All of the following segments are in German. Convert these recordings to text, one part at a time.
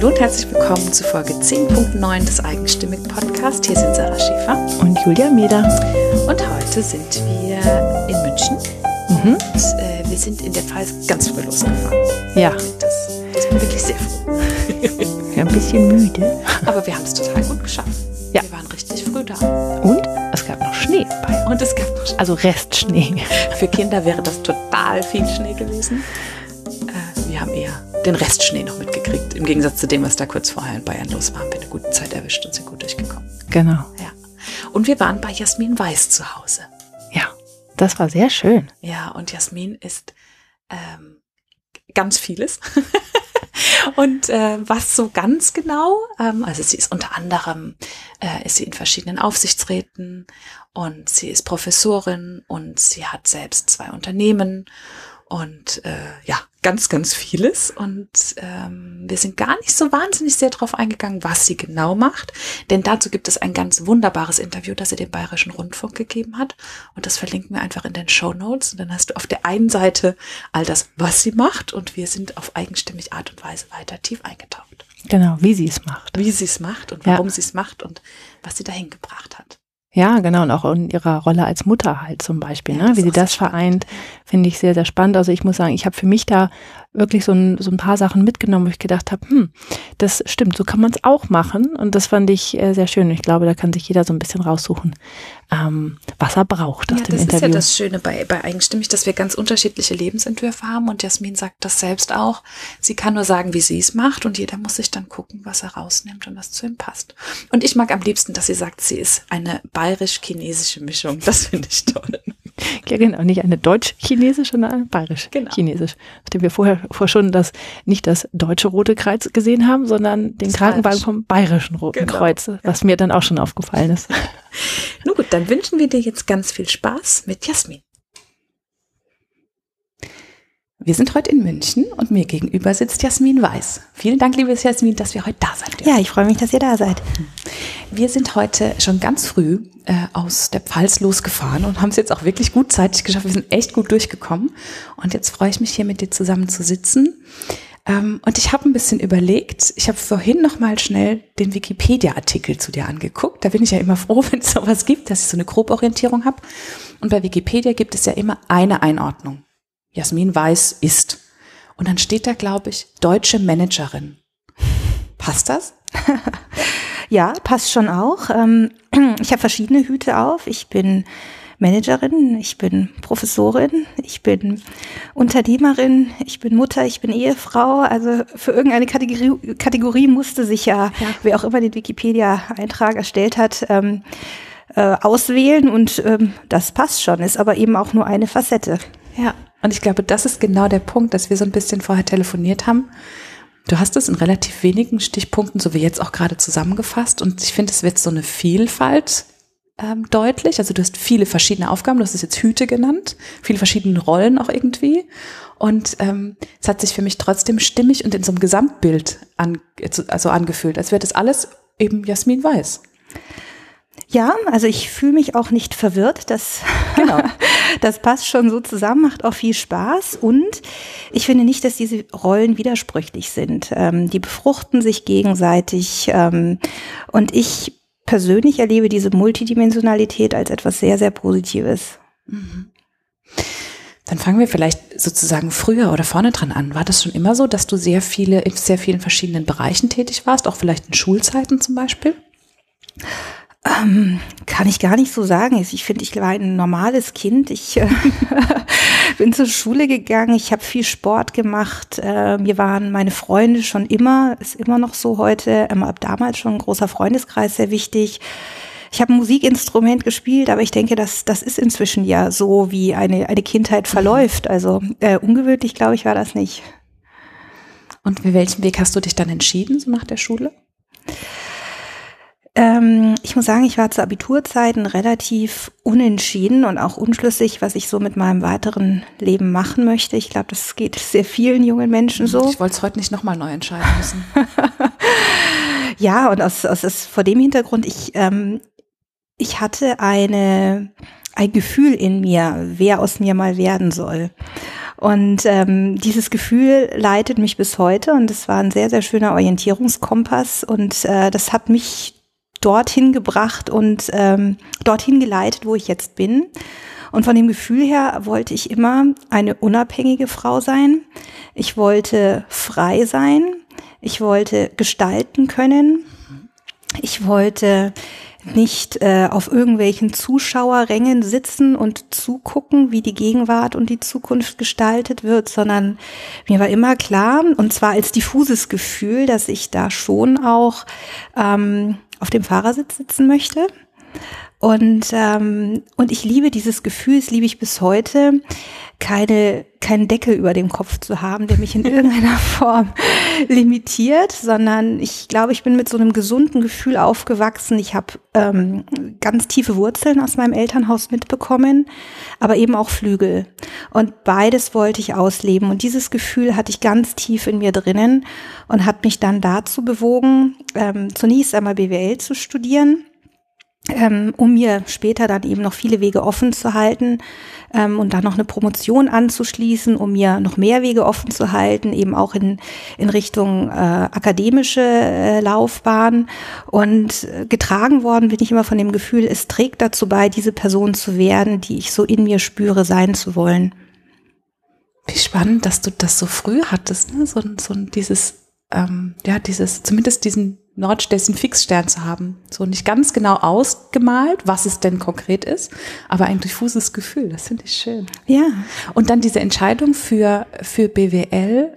Hallo und herzlich willkommen zu Folge 10.9 des Eigenstimmig Podcast. Hier sind Sarah Schäfer und Julia Meder. Und heute sind wir in München. Mhm. Und äh, wir sind in der Pfalz ganz früh losgefahren. Ja. Das, das bin wirklich sehr froh. Ja, ein bisschen müde. Aber wir haben es total gut geschafft. Ja. Wir waren richtig früh da. Und es gab noch Schnee bei Und es gab noch Schnee. Also Restschnee. Für Kinder wäre das total viel Schnee gewesen. Den Restschnee noch mitgekriegt. Im Gegensatz zu dem, was da kurz vorher in Bayern los war, haben wir eine gute Zeit erwischt und sind gut durchgekommen. Genau. Ja. Und wir waren bei Jasmin Weiß zu Hause. Ja, das war sehr schön. Ja, und Jasmin ist ähm, ganz vieles. und äh, was so ganz genau, ähm, also sie ist unter anderem, äh, ist sie in verschiedenen Aufsichtsräten und sie ist Professorin und sie hat selbst zwei Unternehmen und äh, ja, ganz, ganz vieles. Und ähm, wir sind gar nicht so wahnsinnig sehr darauf eingegangen, was sie genau macht. Denn dazu gibt es ein ganz wunderbares Interview, das sie dem Bayerischen Rundfunk gegeben hat. Und das verlinken wir einfach in den Show Notes. Und dann hast du auf der einen Seite all das, was sie macht. Und wir sind auf eigenstimmig Art und Weise weiter tief eingetaucht. Genau, wie sie es macht. Wie sie es macht und warum ja. sie es macht und was sie dahin gebracht hat. Ja, genau. Und auch in ihrer Rolle als Mutter halt zum Beispiel, ja, ne? wie sie das vereint, finde ich sehr, sehr spannend. Also ich muss sagen, ich habe für mich da wirklich so ein, so ein paar Sachen mitgenommen, wo ich gedacht habe, hm, das stimmt, so kann man es auch machen. Und das fand ich äh, sehr schön. Ich glaube, da kann sich jeder so ein bisschen raussuchen, ähm, was er braucht aus ja, dem das Interview. Das ist ja das Schöne bei, bei Eigenstimmig, dass wir ganz unterschiedliche Lebensentwürfe haben. Und Jasmin sagt das selbst auch. Sie kann nur sagen, wie sie es macht. Und jeder muss sich dann gucken, was er rausnimmt und was zu ihm passt. Und ich mag am liebsten, dass sie sagt, sie ist eine bayerisch-chinesische Mischung. Das finde ich toll. Ja, genau. Nicht eine deutsch-chinesische, sondern eine bayerisch-chinesisch. Genau. Nachdem wir vorher vor schon das, nicht das deutsche Rote Kreuz gesehen haben, sondern den das Krankenwagen vom bayerischen Roten genau. Kreuz, was ja. mir dann auch schon aufgefallen ist. Nun gut, dann wünschen wir dir jetzt ganz viel Spaß mit Jasmin. Wir sind heute in München und mir gegenüber sitzt Jasmin Weiß. Vielen Dank, liebe Jasmin, dass wir heute da sein dürfen. Ja, ich freue mich, dass ihr da seid. Wir sind heute schon ganz früh äh, aus der Pfalz losgefahren und haben es jetzt auch wirklich gut zeitig geschafft. Wir sind echt gut durchgekommen. Und jetzt freue ich mich hier mit dir zusammen zu sitzen. Ähm, und ich habe ein bisschen überlegt, ich habe vorhin noch mal schnell den Wikipedia-Artikel zu dir angeguckt. Da bin ich ja immer froh, wenn es sowas gibt, dass ich so eine Groborientierung habe. Und bei Wikipedia gibt es ja immer eine Einordnung. Jasmin Weiß ist. Und dann steht da, glaube ich, deutsche Managerin. Passt das? ja, passt schon auch. Ähm, ich habe verschiedene Hüte auf. Ich bin Managerin, ich bin Professorin, ich bin Unternehmerin, ich bin Mutter, ich bin Ehefrau. Also für irgendeine Kategorie, Kategorie musste sich ja, ja, wer auch immer den Wikipedia-Eintrag erstellt hat, ähm, äh, auswählen und ähm, das passt schon, ist aber eben auch nur eine Facette. Ja, und ich glaube, das ist genau der Punkt, dass wir so ein bisschen vorher telefoniert haben. Du hast es in relativ wenigen Stichpunkten, so wie jetzt auch gerade zusammengefasst. Und ich finde, es wird so eine Vielfalt ähm, deutlich. Also du hast viele verschiedene Aufgaben, du hast es jetzt Hüte genannt, viele verschiedene Rollen auch irgendwie. Und ähm, es hat sich für mich trotzdem stimmig und in so einem Gesamtbild an, also angefühlt, als wäre das alles eben Jasmin Weiß. Ja, also ich fühle mich auch nicht verwirrt. Das, genau. das passt schon so zusammen, macht auch viel Spaß. Und ich finde nicht, dass diese Rollen widersprüchlich sind. Ähm, die befruchten sich gegenseitig. Ähm, und ich persönlich erlebe diese Multidimensionalität als etwas sehr, sehr Positives. Mhm. Dann fangen wir vielleicht sozusagen früher oder vorne dran an. War das schon immer so, dass du sehr viele, in sehr vielen verschiedenen Bereichen tätig warst, auch vielleicht in Schulzeiten zum Beispiel? Ähm, kann ich gar nicht so sagen. Ich finde, ich war ein normales Kind. Ich äh, bin zur Schule gegangen. Ich habe viel Sport gemacht. Äh, mir waren meine Freunde schon immer, ist immer noch so heute, ähm, ab damals schon ein großer Freundeskreis sehr wichtig. Ich habe ein Musikinstrument gespielt, aber ich denke, dass das ist inzwischen ja so, wie eine, eine Kindheit mhm. verläuft. Also äh, ungewöhnlich, glaube ich, war das nicht. Und für welchen Weg hast du dich dann entschieden, so nach der Schule? Ähm, ich muss sagen, ich war zu Abiturzeiten relativ unentschieden und auch unschlüssig, was ich so mit meinem weiteren Leben machen möchte. Ich glaube, das geht sehr vielen jungen Menschen so. Ich wollte es heute nicht nochmal neu entscheiden müssen. ja, und aus, aus, aus vor dem Hintergrund, ich, ähm, ich hatte eine, ein Gefühl in mir, wer aus mir mal werden soll. Und ähm, dieses Gefühl leitet mich bis heute und es war ein sehr, sehr schöner Orientierungskompass und äh, das hat mich dorthin gebracht und ähm, dorthin geleitet, wo ich jetzt bin. Und von dem Gefühl her wollte ich immer eine unabhängige Frau sein. Ich wollte frei sein. Ich wollte gestalten können. Ich wollte nicht äh, auf irgendwelchen Zuschauerrängen sitzen und zugucken, wie die Gegenwart und die Zukunft gestaltet wird, sondern mir war immer klar, und zwar als diffuses Gefühl, dass ich da schon auch ähm, auf dem Fahrersitz sitzen möchte. Und, ähm, und ich liebe dieses Gefühl, das liebe ich bis heute, keine, keinen Deckel über dem Kopf zu haben, der mich in irgendeiner Form limitiert, sondern ich glaube, ich bin mit so einem gesunden Gefühl aufgewachsen. Ich habe ähm, ganz tiefe Wurzeln aus meinem Elternhaus mitbekommen, aber eben auch Flügel. Und beides wollte ich ausleben. Und dieses Gefühl hatte ich ganz tief in mir drinnen und hat mich dann dazu bewogen, ähm, zunächst einmal BWL zu studieren ähm, um mir später dann eben noch viele Wege offen zu halten ähm, und dann noch eine Promotion anzuschließen, um mir noch mehr Wege offen zu halten, eben auch in, in Richtung äh, akademische äh, Laufbahn. Und äh, getragen worden bin ich immer von dem Gefühl, es trägt dazu bei, diese Person zu werden, die ich so in mir spüre, sein zu wollen. Wie spannend, dass du das so früh hattest, ne? so, so dieses, ähm, ja, dieses, zumindest diesen Nordstessen Fixstern zu haben. So nicht ganz genau ausgemalt, was es denn konkret ist, aber ein diffuses Gefühl. Das finde ich schön. Ja. Und dann diese Entscheidung für, für BWL,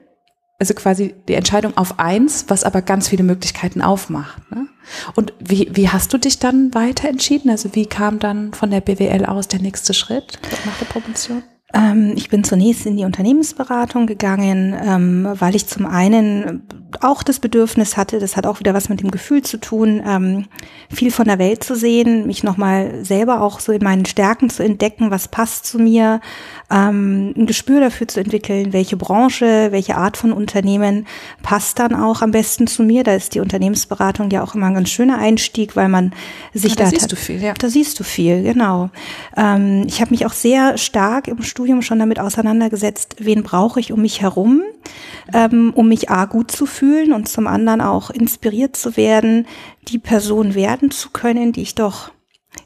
also quasi die Entscheidung auf eins, was aber ganz viele Möglichkeiten aufmacht. Ne? Und wie, wie hast du dich dann weiter entschieden? Also wie kam dann von der BWL aus der nächste Schritt nach der Promotion? Ähm, ich bin zunächst in die Unternehmensberatung gegangen, ähm, weil ich zum einen auch das Bedürfnis hatte, das hat auch wieder was mit dem Gefühl zu tun, ähm, viel von der Welt zu sehen, mich nochmal selber auch so in meinen Stärken zu entdecken, was passt zu mir, ein Gespür dafür zu entwickeln, welche Branche, welche Art von Unternehmen passt dann auch am besten zu mir. Da ist die Unternehmensberatung ja auch immer ein ganz schöner Einstieg, weil man sich ja, da, da siehst du viel, ja. Da siehst du viel, genau. Ich habe mich auch sehr stark im Studium schon damit auseinandergesetzt, wen brauche ich um mich herum, ähm, um mich a gut zu fühlen und zum anderen auch inspiriert zu werden, die Person werden zu können, die ich doch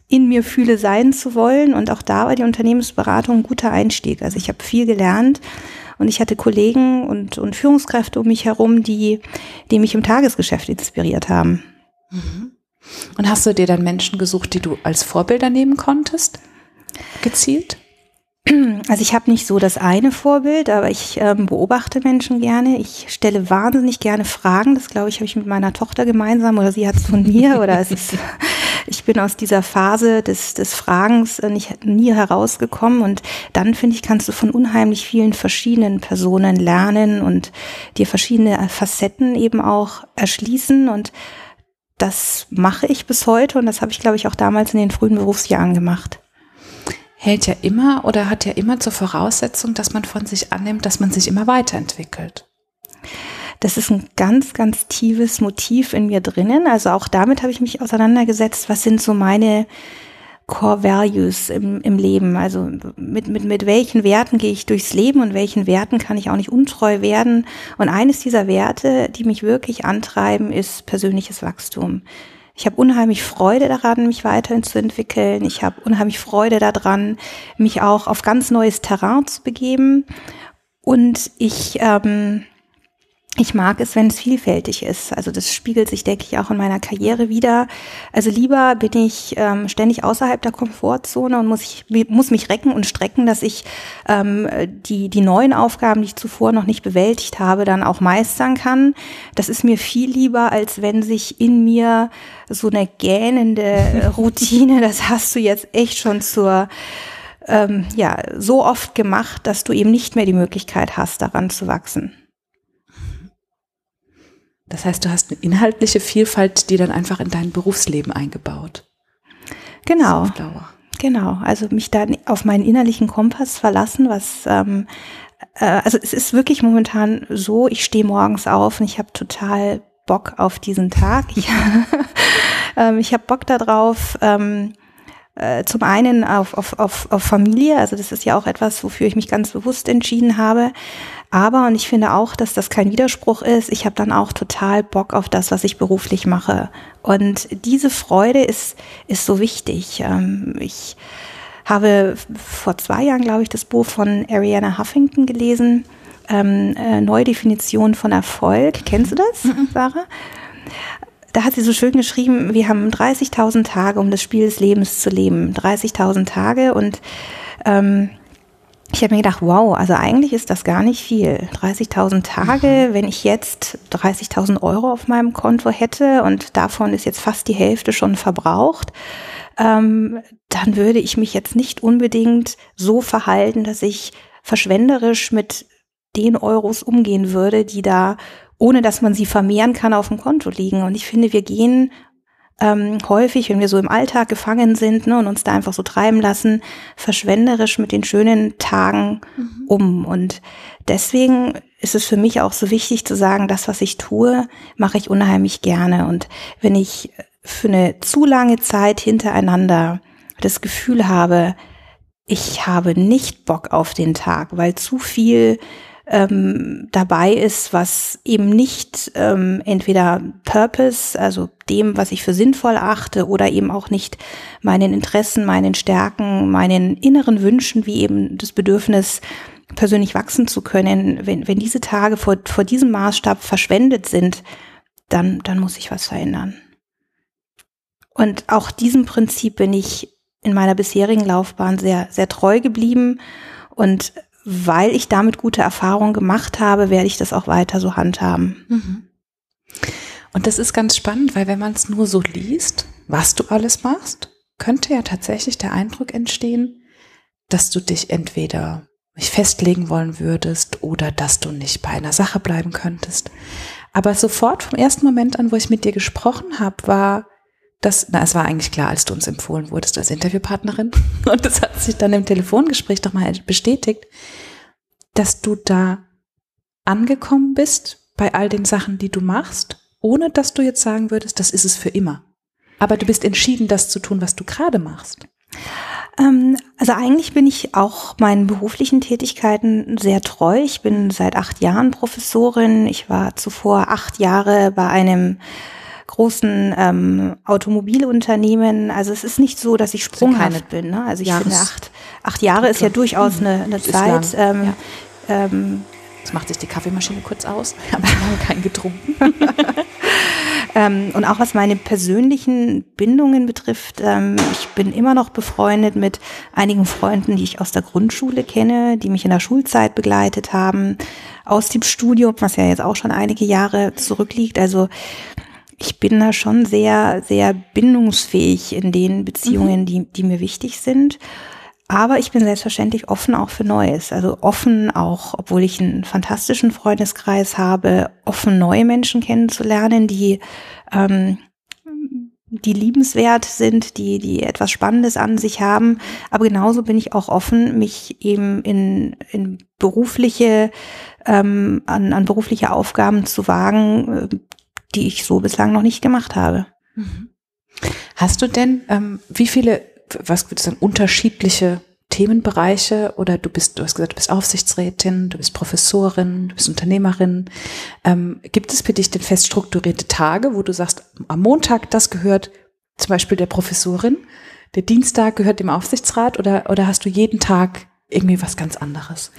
in mir fühle, sein zu wollen. Und auch da war die Unternehmensberatung ein guter Einstieg. Also ich habe viel gelernt und ich hatte Kollegen und, und Führungskräfte um mich herum, die, die mich im Tagesgeschäft inspiriert haben. Mhm. Und hast du dir dann Menschen gesucht, die du als Vorbilder nehmen konntest? Gezielt? Also ich habe nicht so das eine Vorbild, aber ich ähm, beobachte Menschen gerne. Ich stelle wahnsinnig gerne Fragen. Das glaube ich habe ich mit meiner Tochter gemeinsam oder sie hat es von mir oder es ist ich bin aus dieser Phase des, des Fragens äh, nicht, nie herausgekommen und dann finde ich, kannst du von unheimlich vielen verschiedenen Personen lernen und dir verschiedene Facetten eben auch erschließen und das mache ich bis heute und das habe ich, glaube ich, auch damals in den frühen Berufsjahren gemacht. Hält ja immer oder hat ja immer zur Voraussetzung, dass man von sich annimmt, dass man sich immer weiterentwickelt. Das ist ein ganz, ganz tiefes Motiv in mir drinnen. Also auch damit habe ich mich auseinandergesetzt. Was sind so meine Core Values im, im Leben? Also mit, mit, mit welchen Werten gehe ich durchs Leben und welchen Werten kann ich auch nicht untreu werden? Und eines dieser Werte, die mich wirklich antreiben, ist persönliches Wachstum. Ich habe unheimlich Freude daran, mich weiterhin zu entwickeln. Ich habe unheimlich Freude daran, mich auch auf ganz neues Terrain zu begeben. Und ich ähm, ich mag es, wenn es vielfältig ist. Also das spiegelt sich, denke ich, auch in meiner Karriere wieder. Also lieber bin ich ähm, ständig außerhalb der Komfortzone und muss, ich, muss mich recken und strecken, dass ich ähm, die, die neuen Aufgaben, die ich zuvor noch nicht bewältigt habe, dann auch meistern kann. Das ist mir viel lieber, als wenn sich in mir so eine gähnende Routine, das hast du jetzt echt schon zur ähm, ja, so oft gemacht, dass du eben nicht mehr die Möglichkeit hast, daran zu wachsen. Das heißt, du hast eine inhaltliche Vielfalt, die dann einfach in dein Berufsleben eingebaut. Genau. Genau. Also mich dann auf meinen innerlichen Kompass verlassen, was ähm, äh, also es ist wirklich momentan so, ich stehe morgens auf und ich habe total Bock auf diesen Tag. Ich, ähm, ich habe Bock darauf, ähm, äh, zum einen auf, auf, auf, auf Familie, also das ist ja auch etwas, wofür ich mich ganz bewusst entschieden habe. Aber, und ich finde auch, dass das kein Widerspruch ist, ich habe dann auch total Bock auf das, was ich beruflich mache. Und diese Freude ist, ist so wichtig. Ähm, ich habe vor zwei Jahren, glaube ich, das Buch von Ariana Huffington gelesen, ähm, äh, Neue Definition von Erfolg. Kennst du das, mhm. Sarah? Da hat sie so schön geschrieben, wir haben 30.000 Tage, um das Spiel des Lebens zu leben. 30.000 Tage und ähm, ich habe mir gedacht, wow, also eigentlich ist das gar nicht viel. 30.000 Tage, mhm. wenn ich jetzt 30.000 Euro auf meinem Konto hätte und davon ist jetzt fast die Hälfte schon verbraucht, ähm, dann würde ich mich jetzt nicht unbedingt so verhalten, dass ich verschwenderisch mit den Euros umgehen würde, die da ohne dass man sie vermehren kann, auf dem Konto liegen. Und ich finde, wir gehen ähm, häufig, wenn wir so im Alltag gefangen sind ne, und uns da einfach so treiben lassen, verschwenderisch mit den schönen Tagen mhm. um. Und deswegen ist es für mich auch so wichtig zu sagen, das, was ich tue, mache ich unheimlich gerne. Und wenn ich für eine zu lange Zeit hintereinander das Gefühl habe, ich habe nicht Bock auf den Tag, weil zu viel ähm, dabei ist, was eben nicht ähm, entweder Purpose, also dem, was ich für sinnvoll achte, oder eben auch nicht meinen Interessen, meinen Stärken, meinen inneren Wünschen, wie eben das Bedürfnis, persönlich wachsen zu können, wenn, wenn diese Tage vor, vor diesem Maßstab verschwendet sind, dann, dann muss ich was verändern. Und auch diesem Prinzip bin ich in meiner bisherigen Laufbahn sehr, sehr treu geblieben und weil ich damit gute Erfahrungen gemacht habe, werde ich das auch weiter so handhaben. Mhm. Und das ist ganz spannend, weil wenn man es nur so liest, was du alles machst, könnte ja tatsächlich der Eindruck entstehen, dass du dich entweder nicht festlegen wollen würdest oder dass du nicht bei einer Sache bleiben könntest. Aber sofort vom ersten Moment an, wo ich mit dir gesprochen habe, war das, na, es war eigentlich klar, als du uns empfohlen wurdest als Interviewpartnerin. Und das hat sich dann im Telefongespräch doch mal bestätigt, dass du da angekommen bist bei all den Sachen, die du machst, ohne dass du jetzt sagen würdest, das ist es für immer. Aber du bist entschieden, das zu tun, was du gerade machst. Ähm, also eigentlich bin ich auch meinen beruflichen Tätigkeiten sehr treu. Ich bin seit acht Jahren Professorin. Ich war zuvor acht Jahre bei einem großen ähm, Automobilunternehmen. Also es ist nicht so, dass ich sprunghaft bin. Ne? Also ich Jahres finde, acht, acht Jahre ist ja durchaus eine, eine Zeit. Ähm, ja. ähm, Jetzt macht sich die Kaffeemaschine kurz aus. Ich habe lange keinen getrunken. ähm, und auch was meine persönlichen Bindungen betrifft, ähm, ich bin immer noch befreundet mit einigen Freunden, die ich aus der Grundschule kenne, die mich in der Schulzeit begleitet haben, aus dem Studium, was ja jetzt auch schon einige Jahre zurückliegt. Also ich bin da schon sehr, sehr bindungsfähig in den Beziehungen, mhm. die, die mir wichtig sind. Aber ich bin selbstverständlich offen auch für Neues. Also offen auch, obwohl ich einen fantastischen Freundeskreis habe, offen neue Menschen kennenzulernen, die, ähm, die liebenswert sind, die, die etwas Spannendes an sich haben. Aber genauso bin ich auch offen, mich eben in, in berufliche, ähm, an, an berufliche Aufgaben zu wagen, äh, die ich so bislang noch nicht gemacht habe. Mhm. Hast du denn, ähm, wie viele, was würde ich sagen, unterschiedliche Themenbereiche oder du bist, du hast gesagt, du bist Aufsichtsrätin, du bist Professorin, du bist Unternehmerin. Ähm, gibt es für dich denn fest strukturierte Tage, wo du sagst, am Montag das gehört zum Beispiel der Professorin, der Dienstag gehört dem Aufsichtsrat oder, oder hast du jeden Tag irgendwie was ganz anderes?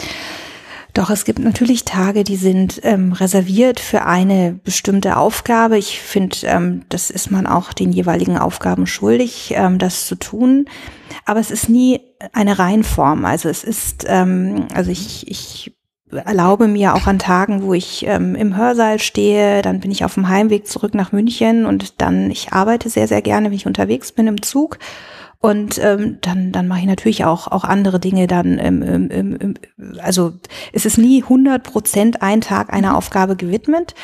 Doch es gibt natürlich Tage, die sind ähm, reserviert für eine bestimmte Aufgabe. Ich finde, ähm, das ist man auch den jeweiligen Aufgaben schuldig, ähm, das zu tun. Aber es ist nie eine Reihenform. Also es ist, ähm, also ich, ich erlaube mir auch an Tagen, wo ich ähm, im Hörsaal stehe, dann bin ich auf dem Heimweg zurück nach München und dann, ich arbeite sehr, sehr gerne, wenn ich unterwegs bin im Zug und ähm, dann, dann mache ich natürlich auch, auch andere Dinge dann. Ähm, ähm, ähm, also es ist nie 100 Prozent ein Tag einer. Aufgabe gewidmet.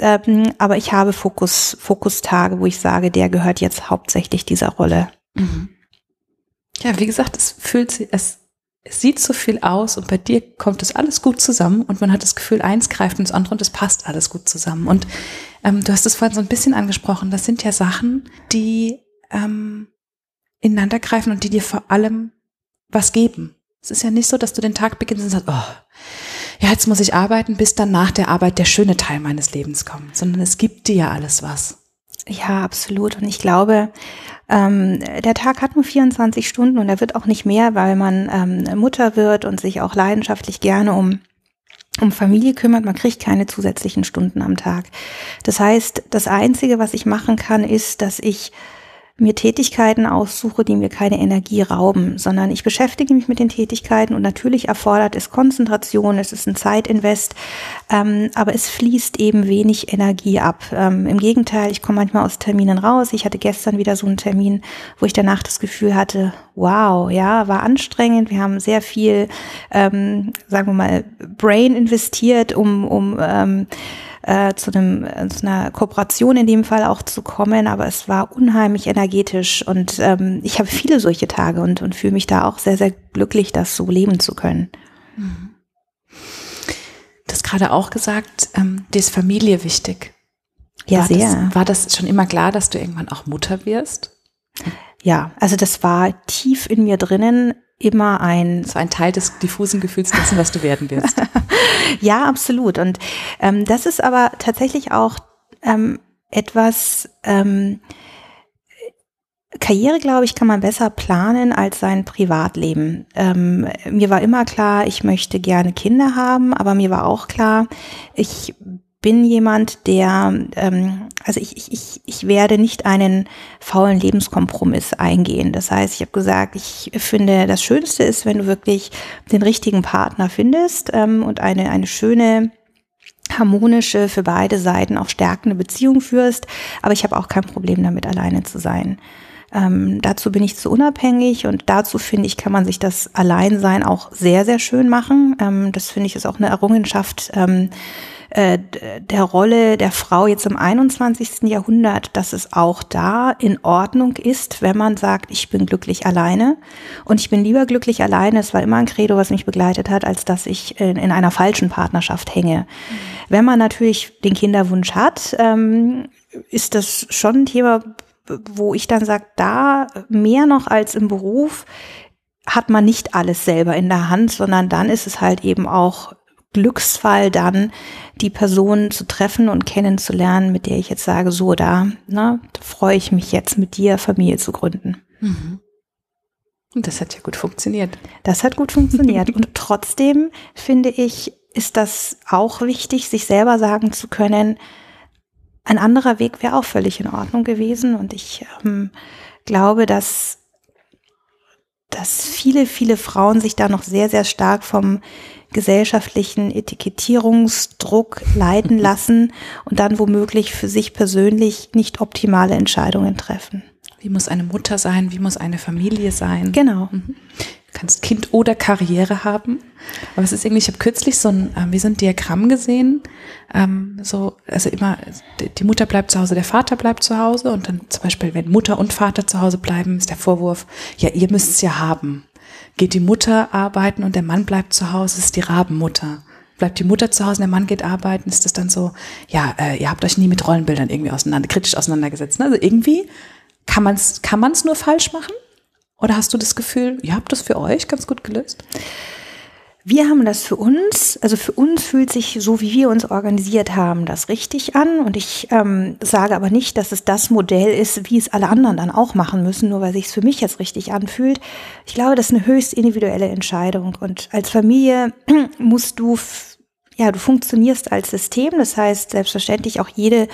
Ähm, aber ich habe Fokus, Fokustage, wo ich sage, der gehört jetzt hauptsächlich dieser Rolle. Mhm. Ja, wie gesagt, es fühlt sich, es, es sieht so viel aus und bei dir kommt es alles gut zusammen und man hat das Gefühl, eins greift ins andere und es passt alles gut zusammen. Und ähm, du hast es vorhin so ein bisschen angesprochen, das sind ja Sachen, die ähm, ineinander greifen und die dir vor allem was geben. Es ist ja nicht so, dass du den Tag beginnst und sagst, oh, ja, jetzt muss ich arbeiten, bis dann nach der Arbeit der schöne Teil meines Lebens kommt, sondern es gibt dir ja alles was. Ja, absolut. Und ich glaube, ähm, der Tag hat nur 24 Stunden und er wird auch nicht mehr, weil man ähm, Mutter wird und sich auch leidenschaftlich gerne um um Familie kümmert, man kriegt keine zusätzlichen Stunden am Tag. Das heißt, das Einzige, was ich machen kann, ist, dass ich mir Tätigkeiten aussuche, die mir keine Energie rauben, sondern ich beschäftige mich mit den Tätigkeiten und natürlich erfordert es Konzentration, es ist ein Zeitinvest, ähm, aber es fließt eben wenig Energie ab. Ähm, Im Gegenteil, ich komme manchmal aus Terminen raus. Ich hatte gestern wieder so einen Termin, wo ich danach das Gefühl hatte, wow, ja, war anstrengend. Wir haben sehr viel, ähm, sagen wir mal, Brain investiert, um, um ähm, äh, zu, einem, äh, zu einer Kooperation in dem Fall auch zu kommen, aber es war unheimlich energetisch und ähm, ich habe viele solche Tage und, und fühle mich da auch sehr, sehr glücklich, das so leben zu können. Mhm. Du hast gerade auch gesagt, ähm, dir ist Familie wichtig. Ja, war sehr. Das, war das schon immer klar, dass du irgendwann auch Mutter wirst? Ja, also das war tief in mir drinnen immer ein so ein Teil des diffusen Gefühls dessen, was du werden wirst. ja, absolut. Und ähm, das ist aber tatsächlich auch ähm, etwas ähm, Karriere, glaube ich, kann man besser planen als sein Privatleben. Ähm, mir war immer klar, ich möchte gerne Kinder haben, aber mir war auch klar, ich bin jemand, der, ähm, also ich, ich, ich werde nicht einen faulen Lebenskompromiss eingehen. Das heißt, ich habe gesagt, ich finde, das Schönste ist, wenn du wirklich den richtigen Partner findest ähm, und eine, eine schöne, harmonische, für beide Seiten auch stärkende Beziehung führst. Aber ich habe auch kein Problem damit, alleine zu sein. Ähm, dazu bin ich zu unabhängig und dazu finde ich, kann man sich das Alleinsein auch sehr, sehr schön machen. Ähm, das finde ich ist auch eine Errungenschaft ähm, äh, der Rolle der Frau jetzt im 21. Jahrhundert, dass es auch da in Ordnung ist, wenn man sagt, ich bin glücklich alleine. Und ich bin lieber glücklich alleine, es war immer ein Credo, was mich begleitet hat, als dass ich in, in einer falschen Partnerschaft hänge. Mhm. Wenn man natürlich den Kinderwunsch hat, ähm, ist das schon ein Thema, wo ich dann sage, da mehr noch als im Beruf hat man nicht alles selber in der Hand, sondern dann ist es halt eben auch Glücksfall dann, die Person zu treffen und kennenzulernen, mit der ich jetzt sage, so da, ne, da freue ich mich jetzt mit dir Familie zu gründen. Mhm. Und das hat ja gut funktioniert. Das hat gut funktioniert. und trotzdem finde ich, ist das auch wichtig, sich selber sagen zu können, ein anderer Weg wäre auch völlig in Ordnung gewesen. Und ich ähm, glaube, dass, dass viele, viele Frauen sich da noch sehr, sehr stark vom gesellschaftlichen Etikettierungsdruck leiten lassen und dann womöglich für sich persönlich nicht optimale Entscheidungen treffen. Wie muss eine Mutter sein? Wie muss eine Familie sein? Genau. Mhm. Du kannst Kind oder Karriere haben. Aber es ist irgendwie, ich habe kürzlich so ein, äh, wie so ein Diagramm gesehen. Ähm, so, also immer, die Mutter bleibt zu Hause, der Vater bleibt zu Hause und dann zum Beispiel, wenn Mutter und Vater zu Hause bleiben, ist der Vorwurf, ja, ihr müsst es ja haben. Geht die Mutter arbeiten und der Mann bleibt zu Hause, ist die Rabenmutter. Bleibt die Mutter zu Hause und der Mann geht arbeiten, ist das dann so, ja, äh, ihr habt euch nie mit Rollenbildern irgendwie auseinander, kritisch auseinandergesetzt. Ne? Also irgendwie kann man es kann man's nur falsch machen? Oder hast du das Gefühl, ihr habt das für euch ganz gut gelöst? Wir haben das für uns, also für uns fühlt sich so, wie wir uns organisiert haben, das richtig an. Und ich ähm, sage aber nicht, dass es das Modell ist, wie es alle anderen dann auch machen müssen, nur weil sich es für mich jetzt richtig anfühlt. Ich glaube, das ist eine höchst individuelle Entscheidung. Und als Familie musst du ja, du funktionierst als System. Das heißt, selbstverständlich auch jede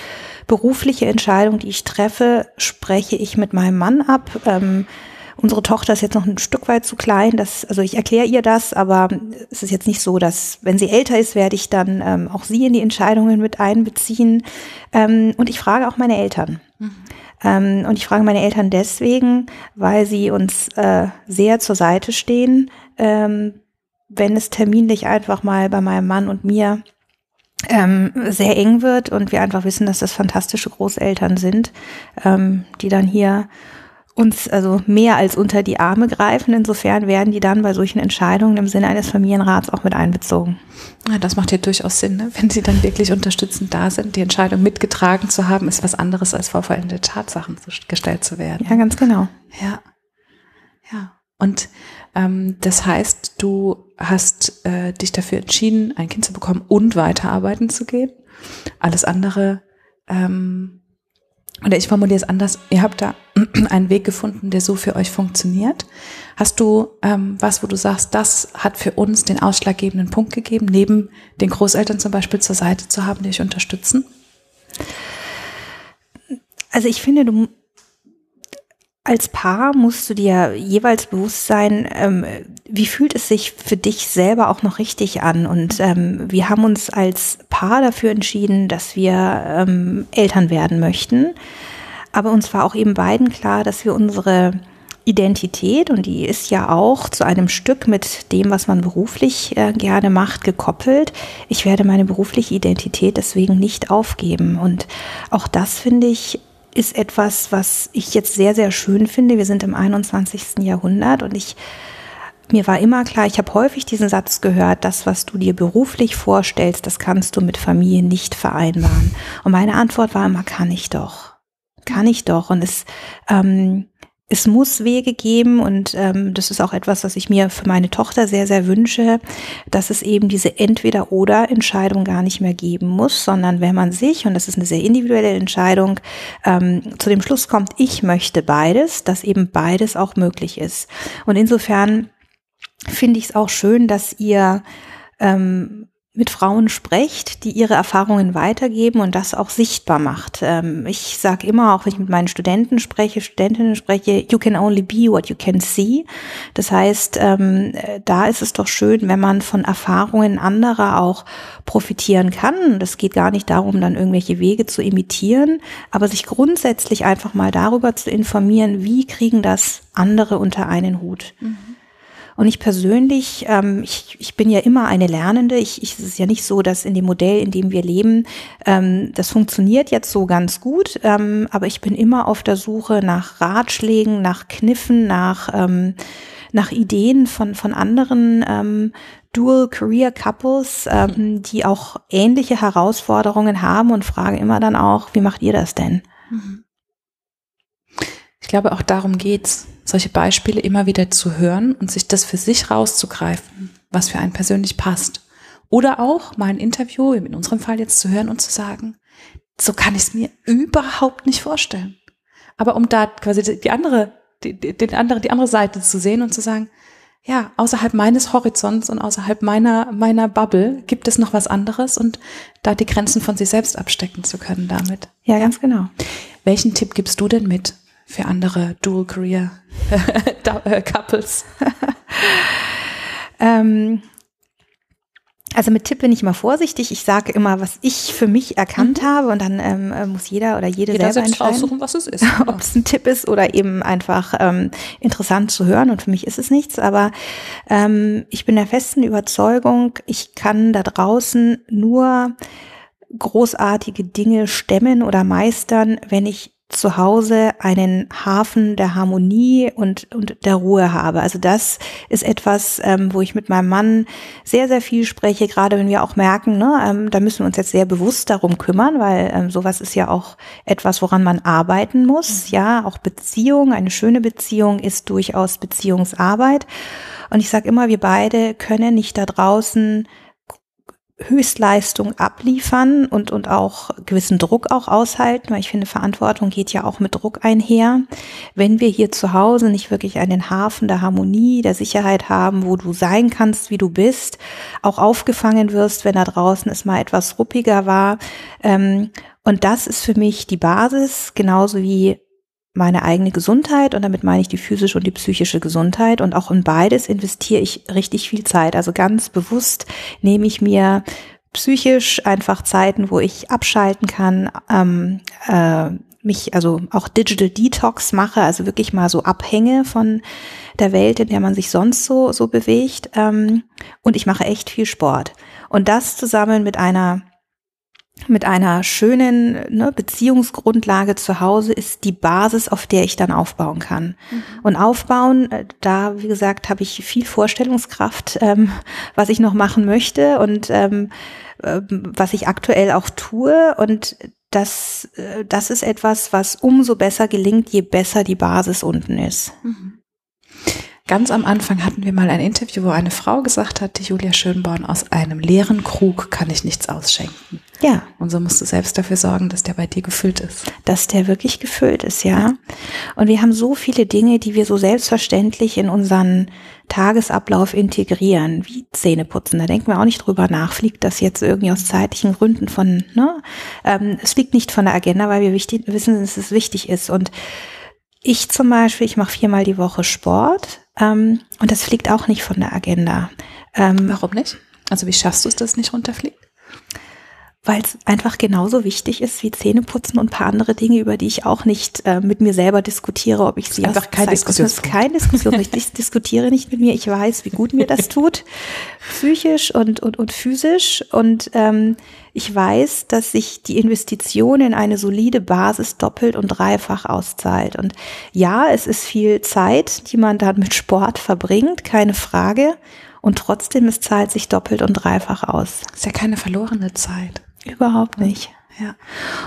berufliche Entscheidung, die ich treffe, spreche ich mit meinem Mann ab. Ähm, Unsere Tochter ist jetzt noch ein Stück weit zu klein. Das, also ich erkläre ihr das, aber es ist jetzt nicht so, dass wenn sie älter ist, werde ich dann ähm, auch sie in die Entscheidungen mit einbeziehen. Ähm, und ich frage auch meine Eltern. Mhm. Ähm, und ich frage meine Eltern deswegen, weil sie uns äh, sehr zur Seite stehen, ähm, wenn es terminlich einfach mal bei meinem Mann und mir ähm, sehr eng wird und wir einfach wissen, dass das fantastische Großeltern sind, ähm, die dann hier uns also mehr als unter die Arme greifen. Insofern werden die dann bei solchen Entscheidungen im Sinne eines Familienrats auch mit einbezogen. Ja, das macht ja durchaus Sinn, ne? wenn sie dann wirklich unterstützend da sind. Die Entscheidung mitgetragen zu haben, ist was anderes als vor vollendete Tatsachen gestellt zu werden. Ja, ganz genau. Ja. Ja. Und ähm, das heißt, du hast äh, dich dafür entschieden, ein Kind zu bekommen und weiterarbeiten zu gehen. Alles andere, ähm, oder ich formuliere es anders, ihr habt da einen Weg gefunden, der so für euch funktioniert. Hast du ähm, was, wo du sagst, das hat für uns den ausschlaggebenden Punkt gegeben, neben den Großeltern zum Beispiel zur Seite zu haben, die euch unterstützen? Also ich finde, du als Paar musst du dir jeweils bewusst sein, ähm, wie fühlt es sich für dich selber auch noch richtig an. Und ähm, wir haben uns als Paar dafür entschieden, dass wir ähm, Eltern werden möchten. Aber uns war auch eben beiden klar, dass wir unsere Identität, und die ist ja auch zu einem Stück mit dem, was man beruflich äh, gerne macht, gekoppelt. Ich werde meine berufliche Identität deswegen nicht aufgeben. Und auch das finde ich ist etwas, was ich jetzt sehr, sehr schön finde. Wir sind im 21. Jahrhundert und ich, mir war immer klar, ich habe häufig diesen Satz gehört, das, was du dir beruflich vorstellst, das kannst du mit Familie nicht vereinbaren. Und meine Antwort war immer, kann ich doch. Kann ich doch. Und es, ähm, es muss Wege geben und ähm, das ist auch etwas, was ich mir für meine Tochter sehr, sehr wünsche, dass es eben diese Entweder-oder-Entscheidung gar nicht mehr geben muss, sondern wenn man sich, und das ist eine sehr individuelle Entscheidung, ähm, zu dem Schluss kommt, ich möchte beides, dass eben beides auch möglich ist. Und insofern finde ich es auch schön, dass ihr ähm, mit Frauen sprecht, die ihre Erfahrungen weitergeben und das auch sichtbar macht. Ähm, ich sage immer, auch wenn ich mit meinen Studenten spreche, Studentinnen spreche, you can only be what you can see. Das heißt, ähm, da ist es doch schön, wenn man von Erfahrungen anderer auch profitieren kann. Das geht gar nicht darum, dann irgendwelche Wege zu imitieren, aber sich grundsätzlich einfach mal darüber zu informieren, wie kriegen das andere unter einen Hut. Mhm. Und ich persönlich, ähm, ich, ich bin ja immer eine Lernende. Ich, ich, es ist ja nicht so, dass in dem Modell, in dem wir leben, ähm, das funktioniert jetzt so ganz gut. Ähm, aber ich bin immer auf der Suche nach Ratschlägen, nach Kniffen, nach, ähm, nach Ideen von, von anderen ähm, Dual Career Couples, ähm, die auch ähnliche Herausforderungen haben und frage immer dann auch, wie macht ihr das denn? Mhm. Ich glaube, auch darum geht's, solche Beispiele immer wieder zu hören und sich das für sich rauszugreifen, was für einen persönlich passt. Oder auch mal ein Interview, in unserem Fall jetzt zu hören und zu sagen, so kann ich es mir überhaupt nicht vorstellen. Aber um da quasi die andere, die, die, andere, die andere Seite zu sehen und zu sagen, ja, außerhalb meines Horizonts und außerhalb meiner, meiner Bubble gibt es noch was anderes und da die Grenzen von sich selbst abstecken zu können damit. Ja, ganz genau. Welchen Tipp gibst du denn mit für andere Dual Career äh, Couples? ähm, also mit Tipp bin ich immer vorsichtig. Ich sage immer, was ich für mich erkannt mhm. habe und dann ähm, äh, muss jeder oder jede jeder selber entscheiden, aussuchen, was es ist. ob es ein Tipp ist oder eben einfach ähm, interessant zu hören. Und für mich ist es nichts. Aber ähm, ich bin der festen Überzeugung, ich kann da draußen nur großartige Dinge stemmen oder meistern, wenn ich zu Hause einen Hafen der Harmonie und, und der Ruhe habe. Also das ist etwas, ähm, wo ich mit meinem Mann sehr, sehr viel spreche, gerade wenn wir auch merken, ne, ähm, da müssen wir uns jetzt sehr bewusst darum kümmern, weil ähm, sowas ist ja auch etwas, woran man arbeiten muss. Mhm. Ja, auch Beziehung, eine schöne Beziehung ist durchaus Beziehungsarbeit. Und ich sage immer, wir beide können nicht da draußen Höchstleistung abliefern und, und auch gewissen Druck auch aushalten, weil ich finde, Verantwortung geht ja auch mit Druck einher. Wenn wir hier zu Hause nicht wirklich einen Hafen der Harmonie, der Sicherheit haben, wo du sein kannst, wie du bist, auch aufgefangen wirst, wenn da draußen es mal etwas ruppiger war. Ähm, und das ist für mich die Basis, genauso wie meine eigene Gesundheit und damit meine ich die physische und die psychische Gesundheit und auch in beides investiere ich richtig viel Zeit. Also ganz bewusst nehme ich mir psychisch einfach Zeiten, wo ich abschalten kann, ähm, äh, mich also auch Digital Detox mache, also wirklich mal so abhänge von der Welt, in der man sich sonst so so bewegt. Ähm, und ich mache echt viel Sport. Und das zusammen mit einer mit einer schönen ne, Beziehungsgrundlage zu Hause ist die Basis, auf der ich dann aufbauen kann. Mhm. Und aufbauen, äh, da, wie gesagt, habe ich viel Vorstellungskraft, ähm, was ich noch machen möchte und ähm, äh, was ich aktuell auch tue. Und das, äh, das ist etwas, was umso besser gelingt, je besser die Basis unten ist. Mhm. Ganz am Anfang hatten wir mal ein Interview, wo eine Frau gesagt hat, die Julia Schönborn, aus einem leeren Krug kann ich nichts ausschenken. Ja. Und so musst du selbst dafür sorgen, dass der bei dir gefüllt ist. Dass der wirklich gefüllt ist, ja. Und wir haben so viele Dinge, die wir so selbstverständlich in unseren Tagesablauf integrieren, wie Zähneputzen. Da denken wir auch nicht drüber nach. Fliegt das jetzt irgendwie aus zeitlichen Gründen von, ne? Ähm, es fliegt nicht von der Agenda, weil wir wichtig, wissen, dass es wichtig ist. Und ich zum Beispiel, ich mache viermal die Woche Sport ähm, und das fliegt auch nicht von der Agenda. Ähm, Warum nicht? Also wie schaffst du es, dass es nicht runterfliegt? Weil es einfach genauso wichtig ist wie Zähneputzen und ein paar andere Dinge, über die ich auch nicht äh, mit mir selber diskutiere, ob ich sie einfach keine Diskussion. Keine Diskussion. ich diskutiere nicht mit mir. Ich weiß, wie gut mir das tut, psychisch und und und physisch. Und ähm, ich weiß, dass sich die Investition in eine solide Basis doppelt und dreifach auszahlt. Und ja, es ist viel Zeit, die man dann mit Sport verbringt, keine Frage. Und trotzdem, es zahlt sich doppelt und dreifach aus. Das ist ja keine verlorene Zeit. Überhaupt nicht. Ja.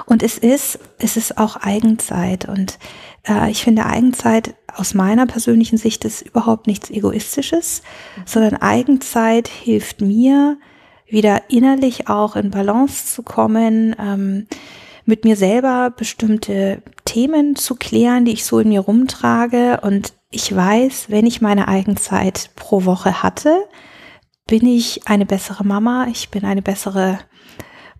Und es ist, es ist auch Eigenzeit. Und äh, ich finde Eigenzeit aus meiner persönlichen Sicht ist überhaupt nichts Egoistisches, sondern Eigenzeit hilft mir, wieder innerlich auch in Balance zu kommen, ähm, mit mir selber bestimmte Themen zu klären, die ich so in mir rumtrage. Und ich weiß, wenn ich meine Eigenzeit pro Woche hatte, bin ich eine bessere Mama, ich bin eine bessere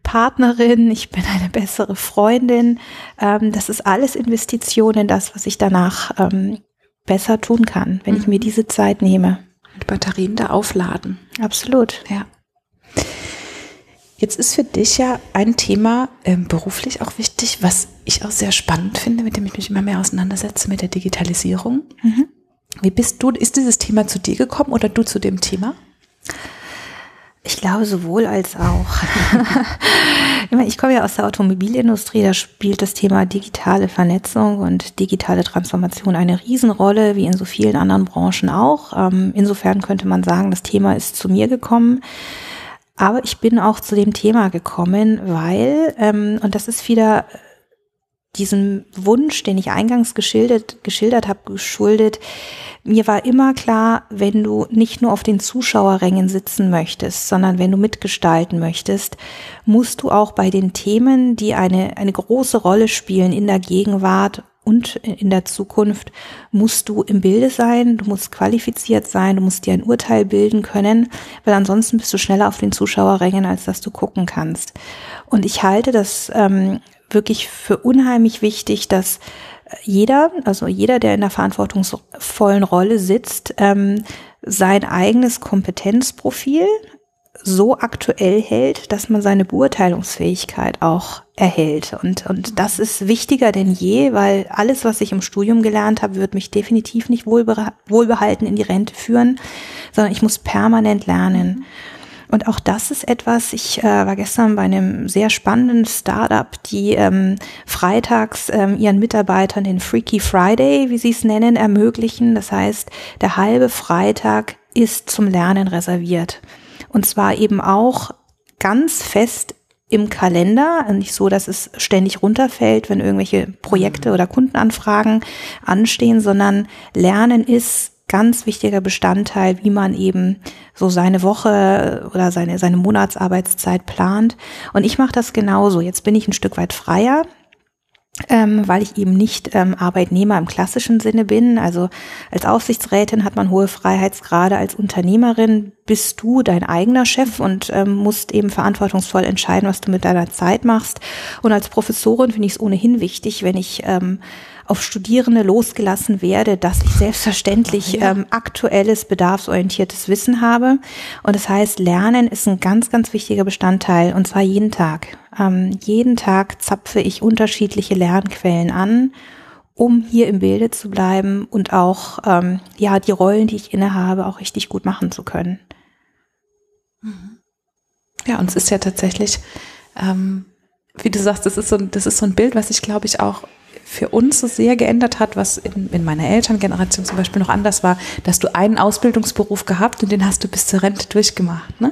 Partnerin, ich bin eine bessere Freundin. Ähm, das ist alles Investition in das, was ich danach ähm, besser tun kann, wenn mhm. ich mir mhm. diese Zeit nehme. Mit Batterien da aufladen. Absolut. Ja. Jetzt ist für dich ja ein Thema ähm, beruflich auch wichtig, was ich auch sehr spannend finde, mit dem ich mich immer mehr auseinandersetze, mit der Digitalisierung. Mhm. Wie bist du, ist dieses Thema zu dir gekommen oder du zu dem Thema? Ich glaube sowohl als auch. ich komme ja aus der Automobilindustrie, da spielt das Thema digitale Vernetzung und digitale Transformation eine Riesenrolle, wie in so vielen anderen Branchen auch. Ähm, insofern könnte man sagen, das Thema ist zu mir gekommen. Aber ich bin auch zu dem Thema gekommen, weil, ähm, und das ist wieder diesem Wunsch, den ich eingangs geschildert, geschildert habe, geschuldet, mir war immer klar, wenn du nicht nur auf den Zuschauerrängen sitzen möchtest, sondern wenn du mitgestalten möchtest, musst du auch bei den Themen, die eine, eine große Rolle spielen in der Gegenwart und in der Zukunft, musst du im Bilde sein, du musst qualifiziert sein, du musst dir ein Urteil bilden können, weil ansonsten bist du schneller auf den Zuschauerrängen, als dass du gucken kannst. Und ich halte das ähm, wirklich für unheimlich wichtig, dass jeder, also jeder, der in der verantwortungsvollen Rolle sitzt, ähm, sein eigenes Kompetenzprofil so aktuell hält, dass man seine Beurteilungsfähigkeit auch erhält. Und, und das ist wichtiger denn je, weil alles, was ich im Studium gelernt habe, wird mich definitiv nicht wohlbehalten in die Rente führen, sondern ich muss permanent lernen. Und auch das ist etwas, ich äh, war gestern bei einem sehr spannenden Startup, die ähm, freitags ähm, ihren Mitarbeitern den Freaky Friday, wie sie es nennen, ermöglichen. Das heißt, der halbe Freitag ist zum Lernen reserviert. Und zwar eben auch ganz fest im Kalender, nicht so, dass es ständig runterfällt, wenn irgendwelche Projekte mhm. oder Kundenanfragen anstehen, sondern Lernen ist ganz wichtiger Bestandteil, wie man eben so seine Woche oder seine, seine Monatsarbeitszeit plant. Und ich mache das genauso. Jetzt bin ich ein Stück weit freier, ähm, weil ich eben nicht ähm, Arbeitnehmer im klassischen Sinne bin. Also als Aufsichtsrätin hat man hohe Freiheitsgrade, als Unternehmerin bist du dein eigener Chef und ähm, musst eben verantwortungsvoll entscheiden, was du mit deiner Zeit machst. Und als Professorin finde ich es ohnehin wichtig, wenn ich ähm, auf Studierende losgelassen werde, dass ich selbstverständlich ja. ähm, aktuelles, bedarfsorientiertes Wissen habe. Und das heißt, Lernen ist ein ganz, ganz wichtiger Bestandteil und zwar jeden Tag. Ähm, jeden Tag zapfe ich unterschiedliche Lernquellen an, um hier im Bilde zu bleiben und auch ähm, ja die Rollen, die ich innehabe, auch richtig gut machen zu können. Mhm. Ja, und es ist ja tatsächlich, ähm, wie du sagst, das ist so, das ist so ein Bild, was ich glaube ich auch für uns so sehr geändert hat, was in, in meiner Elterngeneration zum Beispiel noch anders war, dass du einen Ausbildungsberuf gehabt und den hast du bis zur Rente durchgemacht. Ne?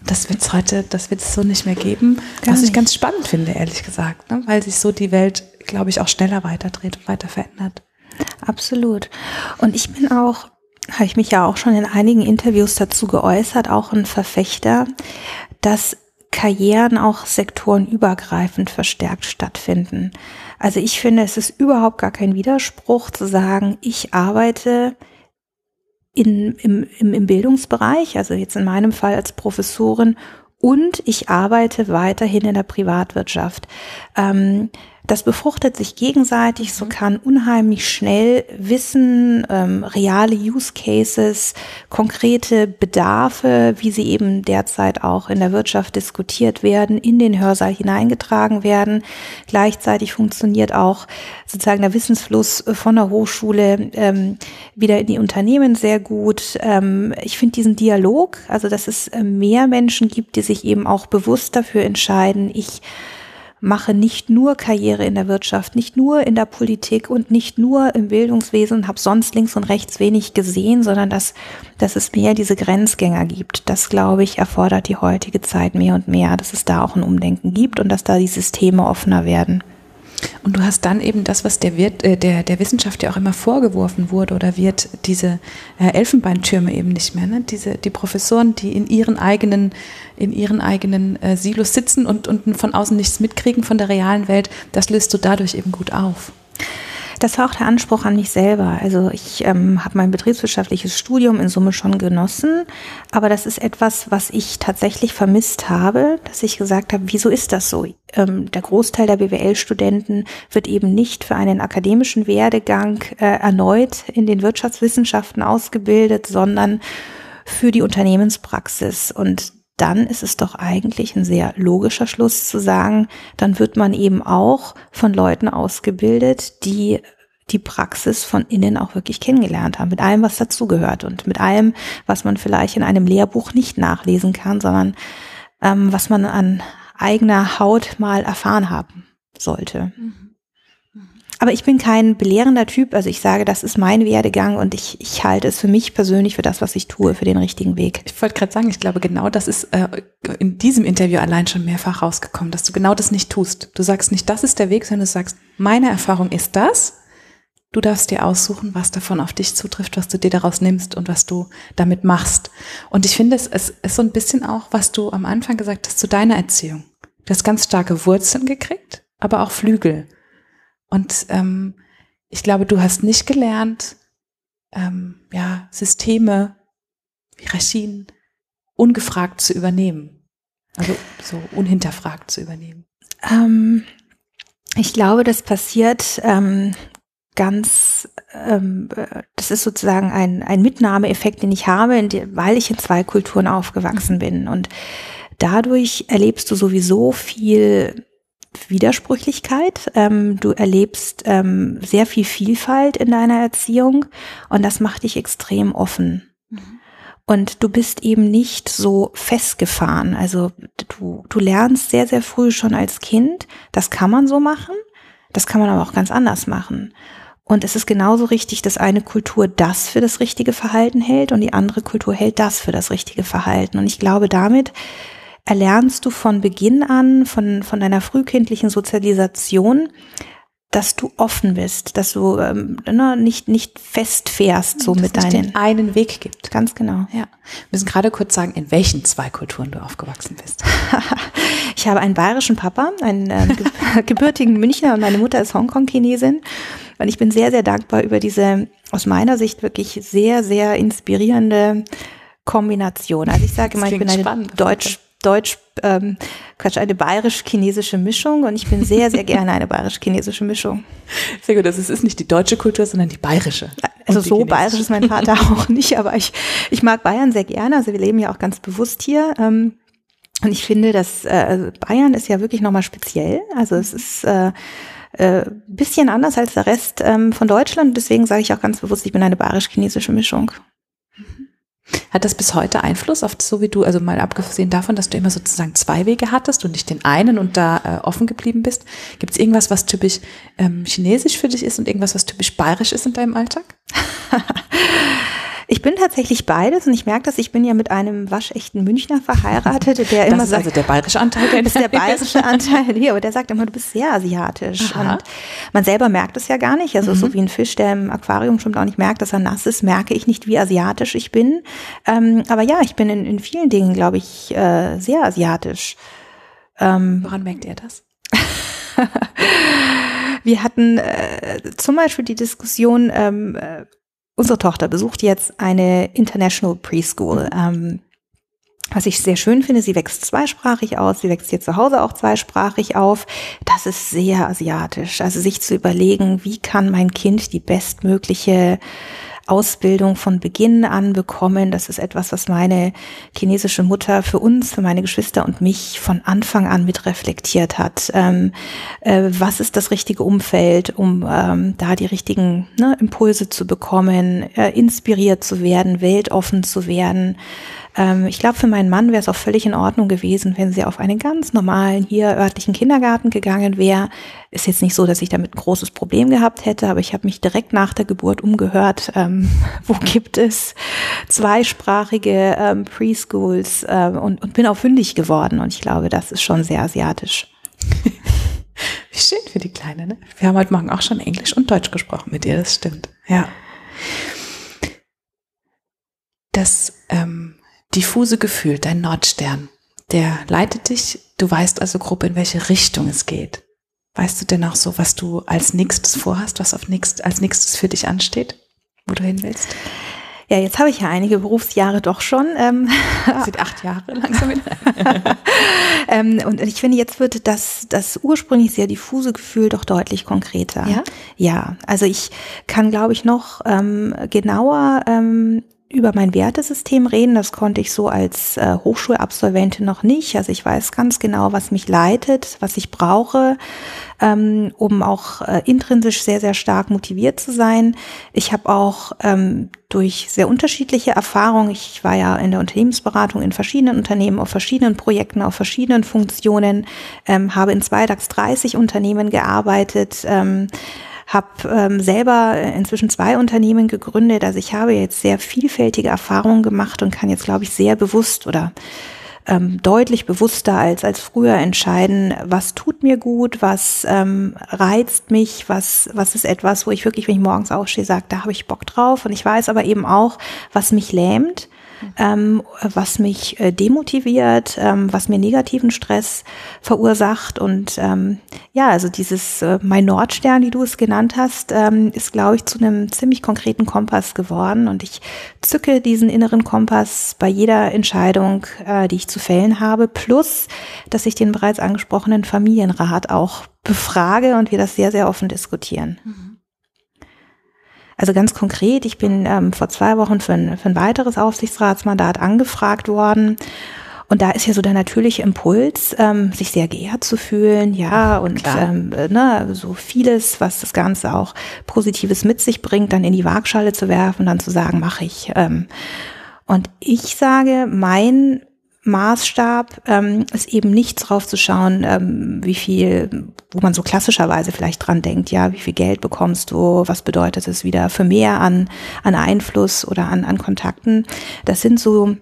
Und das wird es heute, das wird es so nicht mehr geben, Gar was nicht. ich ganz spannend finde, ehrlich gesagt, ne? weil sich so die Welt, glaube ich, auch schneller weiterdreht und weiter verändert. Absolut. Und ich bin auch habe ich mich ja auch schon in einigen Interviews dazu geäußert, auch ein Verfechter, dass Karrieren auch sektorenübergreifend verstärkt stattfinden. Also ich finde, es ist überhaupt gar kein Widerspruch zu sagen, ich arbeite in, im, im, im Bildungsbereich, also jetzt in meinem Fall als Professorin, und ich arbeite weiterhin in der Privatwirtschaft. Ähm, das befruchtet sich gegenseitig, so kann unheimlich schnell Wissen, ähm, reale Use Cases, konkrete Bedarfe, wie sie eben derzeit auch in der Wirtschaft diskutiert werden, in den Hörsaal hineingetragen werden. Gleichzeitig funktioniert auch sozusagen der Wissensfluss von der Hochschule ähm, wieder in die Unternehmen sehr gut. Ähm, ich finde diesen Dialog, also dass es äh, mehr Menschen gibt, die sich eben auch bewusst dafür entscheiden, ich mache nicht nur Karriere in der Wirtschaft, nicht nur in der Politik und nicht nur im Bildungswesen habe sonst links und rechts wenig gesehen, sondern dass, dass es mehr diese Grenzgänger gibt. Das, glaube ich, erfordert die heutige Zeit mehr und mehr, dass es da auch ein Umdenken gibt und dass da die Systeme offener werden. Und du hast dann eben das, was der, Wirt, äh, der, der Wissenschaft ja auch immer vorgeworfen wurde oder wird, diese äh, Elfenbeintürme eben nicht mehr. Ne? Diese, die Professoren, die in ihren eigenen, in ihren eigenen äh, Silos sitzen und, und von außen nichts mitkriegen von der realen Welt, das löst du dadurch eben gut auf. Das war auch der Anspruch an mich selber. Also ich ähm, habe mein betriebswirtschaftliches Studium in Summe schon genossen, aber das ist etwas, was ich tatsächlich vermisst habe, dass ich gesagt habe, wieso ist das so? Ähm, der Großteil der BWL-Studenten wird eben nicht für einen akademischen Werdegang äh, erneut in den Wirtschaftswissenschaften ausgebildet, sondern für die Unternehmenspraxis. Und dann ist es doch eigentlich ein sehr logischer Schluss zu sagen, dann wird man eben auch von Leuten ausgebildet, die die Praxis von innen auch wirklich kennengelernt haben, mit allem, was dazugehört und mit allem, was man vielleicht in einem Lehrbuch nicht nachlesen kann, sondern ähm, was man an eigener Haut mal erfahren haben sollte. Mhm. Aber ich bin kein belehrender Typ. Also ich sage, das ist mein Werdegang und ich, ich halte es für mich persönlich für das, was ich tue, für den richtigen Weg. Ich wollte gerade sagen, ich glaube, genau das ist äh, in diesem Interview allein schon mehrfach rausgekommen, dass du genau das nicht tust. Du sagst nicht, das ist der Weg, sondern du sagst, meine Erfahrung ist das. Du darfst dir aussuchen, was davon auf dich zutrifft, was du dir daraus nimmst und was du damit machst. Und ich finde, es ist so ein bisschen auch, was du am Anfang gesagt hast zu deiner Erziehung. Du hast ganz starke Wurzeln gekriegt, aber auch Flügel. Und ähm, ich glaube, du hast nicht gelernt, ähm, ja, Systeme, Hierarchien ungefragt zu übernehmen. Also so unhinterfragt zu übernehmen. Ähm, ich glaube, das passiert ähm, ganz, ähm, das ist sozusagen ein, ein Mitnahmeeffekt, den ich habe, die, weil ich in zwei Kulturen aufgewachsen mhm. bin. Und dadurch erlebst du sowieso viel Widersprüchlichkeit. Ähm, du erlebst ähm, sehr viel Vielfalt in deiner Erziehung und das macht dich extrem offen. Mhm. Und du bist eben nicht so festgefahren. Also du, du lernst sehr, sehr früh schon als Kind, das kann man so machen, das kann man aber auch ganz anders machen. Und es ist genauso richtig, dass eine Kultur das für das richtige Verhalten hält und die andere Kultur hält das für das richtige Verhalten. Und ich glaube, damit erlernst du von Beginn an, von, von deiner frühkindlichen Sozialisation, dass du offen bist, dass du ähm, ne, nicht nicht festfährst so dass mit deinen den einen Weg gibt. Ganz genau. Ja. Wir müssen gerade kurz sagen, in welchen zwei Kulturen du aufgewachsen bist. ich habe einen bayerischen Papa, einen äh, gebürtigen Münchner und meine Mutter ist Hongkong-Chinesin. Und ich bin sehr sehr dankbar über diese aus meiner Sicht wirklich sehr sehr inspirierende Kombination. Also ich sage immer, ich bin eine deutsch deutsch, ähm, Quatsch, eine bayerisch-chinesische Mischung und ich bin sehr, sehr gerne eine bayerisch-chinesische Mischung. Sehr gut, also es ist nicht die deutsche Kultur, sondern die bayerische. Also so bayerisch ist mein Vater auch nicht, aber ich, ich mag Bayern sehr gerne, also wir leben ja auch ganz bewusst hier. Ähm, und ich finde, dass äh, Bayern ist ja wirklich nochmal speziell. Also es ist äh, äh, bisschen anders als der Rest ähm, von Deutschland. Deswegen sage ich auch ganz bewusst, ich bin eine bayerisch-chinesische Mischung. Hat das bis heute Einfluss auf so wie du, also mal abgesehen davon, dass du immer sozusagen zwei Wege hattest und nicht den einen und da äh, offen geblieben bist? Gibt es irgendwas, was typisch ähm, chinesisch für dich ist und irgendwas, was typisch bayerisch ist in deinem Alltag? Ich bin tatsächlich beides und ich merke das, ich bin ja mit einem waschechten Münchner verheiratet, der immer das ist sagt, also der bayerische Anteil. Der ist der bayerische Anteil hier, aber der sagt immer, du bist sehr asiatisch. Aha. Und man selber merkt es ja gar nicht. Also so wie ein Fisch, der im Aquarium schon auch nicht merkt, dass er nass ist, merke ich nicht, wie asiatisch ich bin. Ähm, aber ja, ich bin in, in vielen Dingen, glaube ich, äh, sehr asiatisch. Ähm, Woran merkt ihr das? Wir hatten äh, zum Beispiel die Diskussion, ähm, äh, unsere Tochter besucht jetzt eine International Preschool. Ähm, was ich sehr schön finde, sie wächst zweisprachig aus, sie wächst hier zu Hause auch zweisprachig auf. Das ist sehr asiatisch. Also sich zu überlegen, wie kann mein Kind die bestmögliche Ausbildung von Beginn an bekommen. Das ist etwas, was meine chinesische Mutter für uns, für meine Geschwister und mich von Anfang an mit reflektiert hat. Ähm, äh, was ist das richtige Umfeld, um ähm, da die richtigen ne, Impulse zu bekommen, äh, inspiriert zu werden, weltoffen zu werden. Ähm, ich glaube, für meinen Mann wäre es auch völlig in Ordnung gewesen, wenn sie auf einen ganz normalen hier örtlichen Kindergarten gegangen wäre. Ist jetzt nicht so, dass ich damit ein großes Problem gehabt hätte, aber ich habe mich direkt nach der Geburt umgehört, ähm, wo gibt es zweisprachige ähm, Preschools äh, und, und bin auch fündig geworden. Und ich glaube, das ist schon sehr asiatisch. Wie schön für die Kleine, ne? Wir haben heute Morgen auch schon Englisch und Deutsch gesprochen mit ihr, das stimmt. Ja. Das ähm, diffuse Gefühl, dein Nordstern, der leitet dich, du weißt also grob, in welche Richtung es geht. Weißt du denn auch so, was du als nächstes vorhast, was auf nächst, als nächstes für dich ansteht, wo du hin willst? Ja, jetzt habe ich ja einige Berufsjahre doch schon. Ähm, Sind acht Jahre langsam. ähm, und ich finde, jetzt wird das, das ursprünglich sehr diffuse Gefühl doch deutlich konkreter. Ja? Ja, also ich kann, glaube ich, noch ähm, genauer ähm, über mein Wertesystem reden. Das konnte ich so als äh, Hochschulabsolventin noch nicht. Also ich weiß ganz genau, was mich leitet, was ich brauche, ähm, um auch äh, intrinsisch sehr, sehr stark motiviert zu sein. Ich habe auch ähm, durch sehr unterschiedliche Erfahrungen, ich war ja in der Unternehmensberatung in verschiedenen Unternehmen, auf verschiedenen Projekten, auf verschiedenen Funktionen, ähm, habe in zwei DAX 30 Unternehmen gearbeitet, ähm, habe ähm, selber inzwischen zwei Unternehmen gegründet. Also ich habe jetzt sehr vielfältige Erfahrungen gemacht und kann jetzt, glaube ich, sehr bewusst oder ähm, deutlich bewusster als, als früher entscheiden, was tut mir gut, was ähm, reizt mich, was, was ist etwas, wo ich wirklich, wenn ich morgens aufstehe, sage, da habe ich Bock drauf. Und ich weiß aber eben auch, was mich lähmt ähm, was mich äh, demotiviert, ähm, was mir negativen Stress verursacht. Und ähm, ja, also dieses äh, mein Nordstern, wie du es genannt hast, ähm, ist, glaube ich, zu einem ziemlich konkreten Kompass geworden. Und ich zücke diesen inneren Kompass bei jeder Entscheidung, äh, die ich zu fällen habe, plus, dass ich den bereits angesprochenen Familienrat auch befrage und wir das sehr, sehr offen diskutieren. Mhm. Also ganz konkret, ich bin ähm, vor zwei Wochen für ein, für ein weiteres Aufsichtsratsmandat angefragt worden. Und da ist ja so der natürliche Impuls, ähm, sich sehr geehrt zu fühlen, ja, und ähm, äh, ne, so vieles, was das Ganze auch Positives mit sich bringt, dann in die Waagschale zu werfen, dann zu sagen, mache ich. Ähm, und ich sage, mein Maßstab ähm, ist eben nicht drauf zu schauen, ähm, wie viel, wo man so klassischerweise vielleicht dran denkt, ja, wie viel Geld bekommst du, was bedeutet es wieder für mehr an, an Einfluss oder an, an Kontakten. Das sind so,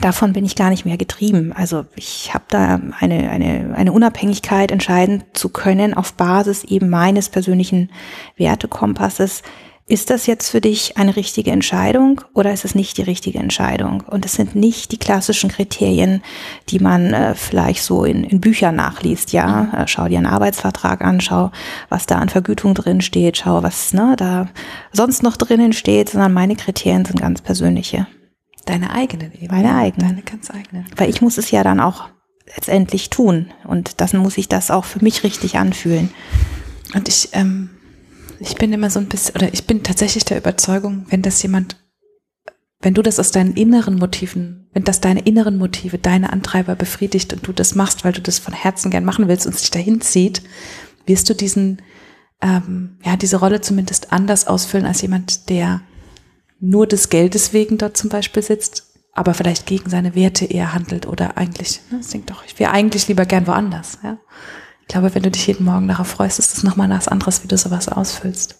davon bin ich gar nicht mehr getrieben. Also ich habe da eine, eine, eine Unabhängigkeit entscheiden zu können auf Basis eben meines persönlichen Wertekompasses ist das jetzt für dich eine richtige Entscheidung oder ist es nicht die richtige Entscheidung? Und es sind nicht die klassischen Kriterien, die man äh, vielleicht so in, in Büchern nachliest. Ja, mhm. äh, schau dir einen Arbeitsvertrag an, schau, was da an Vergütung drin steht, schau, was ne, da sonst noch drinnen steht, sondern meine Kriterien sind ganz persönliche. Deine eigenen eben. Meine eigenen. Deine ganz eigenen. Weil ich muss es ja dann auch letztendlich tun und dann muss ich das auch für mich richtig anfühlen. Und ich ähm ich bin immer so ein bisschen, oder ich bin tatsächlich der Überzeugung, wenn das jemand, wenn du das aus deinen inneren Motiven, wenn das deine inneren Motive, deine Antreiber befriedigt und du das machst, weil du das von Herzen gern machen willst und sich dahin zieht, wirst du diesen, ähm, ja, diese Rolle zumindest anders ausfüllen als jemand, der nur des Geldes wegen dort zum Beispiel sitzt, aber vielleicht gegen seine Werte eher handelt oder eigentlich, ne, denkt doch, ich wäre eigentlich lieber gern woanders, ja glaube, wenn du dich jeden Morgen darauf freust, ist das nochmal was anderes, wie du sowas ausfüllst.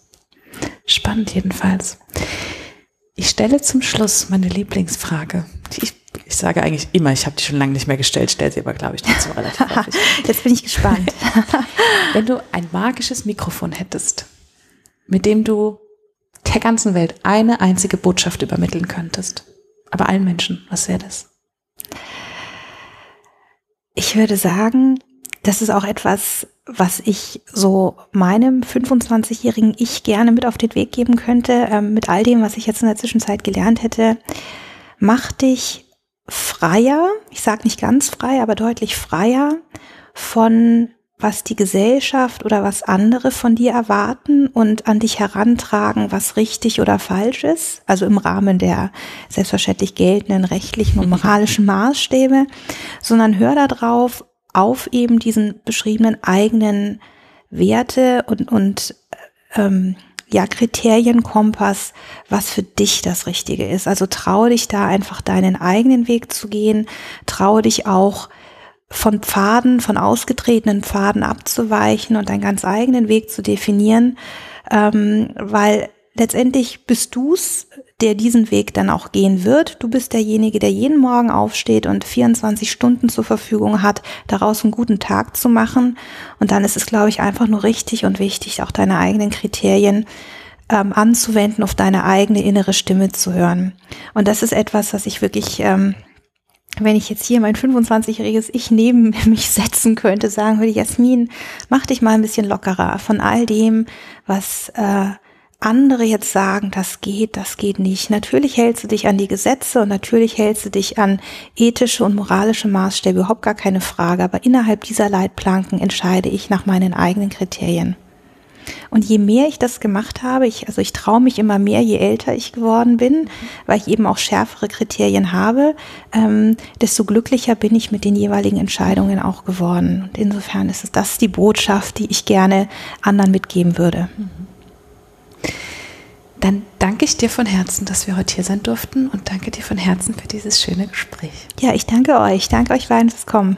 Spannend jedenfalls. Ich stelle zum Schluss meine Lieblingsfrage. Ich, ich sage eigentlich immer, ich habe die schon lange nicht mehr gestellt, stelle sie aber, glaube ich, trotzdem relativ häufig. Jetzt bin ich gespannt. Wenn du ein magisches Mikrofon hättest, mit dem du der ganzen Welt eine einzige Botschaft übermitteln könntest, aber allen Menschen, was wäre das? Ich würde sagen, das ist auch etwas, was ich so meinem 25-jährigen Ich gerne mit auf den Weg geben könnte, ähm, mit all dem, was ich jetzt in der Zwischenzeit gelernt hätte. Mach dich freier, ich sage nicht ganz frei, aber deutlich freier von was die Gesellschaft oder was andere von dir erwarten und an dich herantragen, was richtig oder falsch ist, also im Rahmen der selbstverständlich geltenden rechtlichen und moralischen Maßstäbe, sondern hör da drauf, auf eben diesen beschriebenen eigenen Werte und, und ähm, ja, Kriterienkompass, was für dich das Richtige ist. Also traue dich da einfach deinen eigenen Weg zu gehen, traue dich auch von Pfaden, von ausgetretenen Pfaden abzuweichen und deinen ganz eigenen Weg zu definieren, ähm, weil letztendlich bist du's, der diesen Weg dann auch gehen wird. Du bist derjenige, der jeden Morgen aufsteht und 24 Stunden zur Verfügung hat, daraus einen guten Tag zu machen. Und dann ist es, glaube ich, einfach nur richtig und wichtig, auch deine eigenen Kriterien ähm, anzuwenden, auf deine eigene innere Stimme zu hören. Und das ist etwas, was ich wirklich, ähm, wenn ich jetzt hier mein 25-jähriges Ich neben mich setzen könnte, sagen würde, Jasmin, mach dich mal ein bisschen lockerer von all dem, was äh, andere jetzt sagen, das geht, das geht nicht. Natürlich hältst du dich an die Gesetze und natürlich hältst du dich an ethische und moralische Maßstäbe, überhaupt gar keine Frage. Aber innerhalb dieser Leitplanken entscheide ich nach meinen eigenen Kriterien. Und je mehr ich das gemacht habe, ich, also ich traue mich immer mehr, je älter ich geworden bin, weil ich eben auch schärfere Kriterien habe, ähm, desto glücklicher bin ich mit den jeweiligen Entscheidungen auch geworden. Und insofern ist es das die Botschaft, die ich gerne anderen mitgeben würde. Mhm. Dann danke ich dir von Herzen, dass wir heute hier sein durften und danke dir von Herzen für dieses schöne Gespräch. Ja, ich danke euch. Danke euch beiden fürs Kommen.